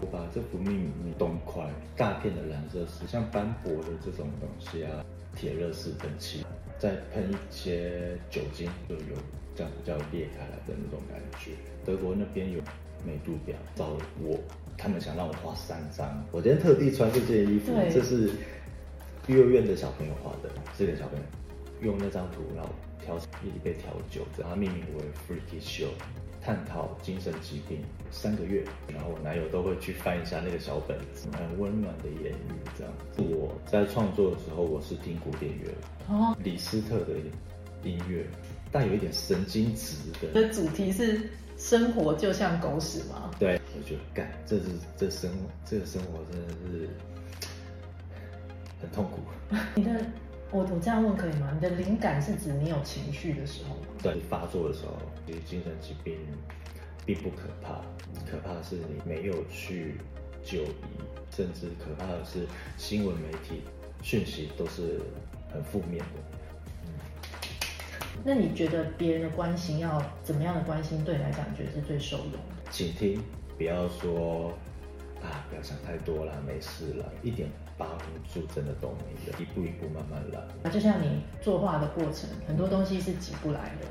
我把这幅命名东块大片的蓝色是像斑驳的这种东西啊，铁热式喷漆，再喷一些酒精，就有这样比较裂开来的那种感觉。德国那边有美度表找我，他们想让我画三张，我今天特地穿这件衣服，这是幼儿园的小朋友画的，这个小朋友用那张图然后调一杯调酒，然后命名为 Freaky Show。探讨精神疾病三个月，然后我男友都会去翻一下那个小本子，很温暖的言语这样。我在创作的时候，我是听古典乐，哦，李斯特的音乐，带有一点神经质的。的主题是生活就像狗屎吗？对，我觉得干，这是这生这个生活真的是很痛苦。你的，我我这样问可以吗？你的灵感是指你有情绪的时候吗？对，发作的时候，其实精神疾病并不可怕，可怕的是你没有去就医，甚至可怕的是新闻媒体讯息都是很负面的。嗯，那你觉得别人的关心要怎么样的关心对你来讲，你觉得是最受用的？倾听，不要说啊，不要想太多啦，没事了，一点帮助真的都没有，一步一步慢慢来。就像你作画的过程，很多东西是挤不来的。